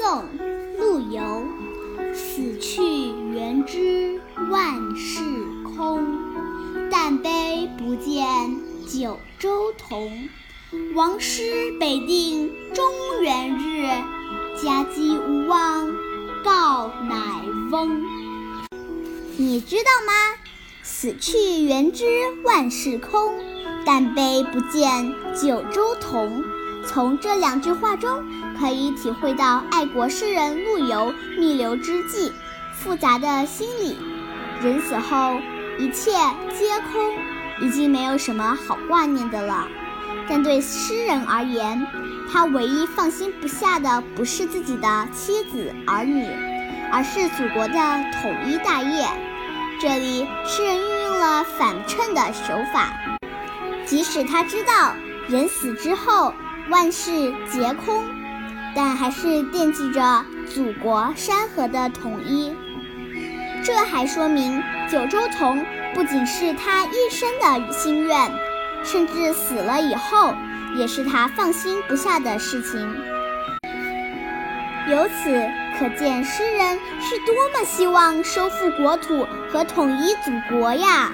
宋·陆游。死去元知万事空，但悲不见九州同。王师北定中原日，家祭无忘告乃翁。你知道吗？死去元知万事空，但悲不见九州同。从这两句话中，可以体会到爱国诗人陆游弥留之际复杂的心理。人死后，一切皆空，已经没有什么好挂念的了。但对诗人而言，他唯一放心不下的不是自己的妻子儿女，而是祖国的统一大业。这里，诗人运用了反衬的手法，即使他知道人死之后万事皆空，还是惦记着祖国山河的统一。这还说明九州同不仅是他一生的心愿。甚至死了以后，也是他放心不下的事情。由此可见，诗人是多么希望收复国土和统一祖国呀！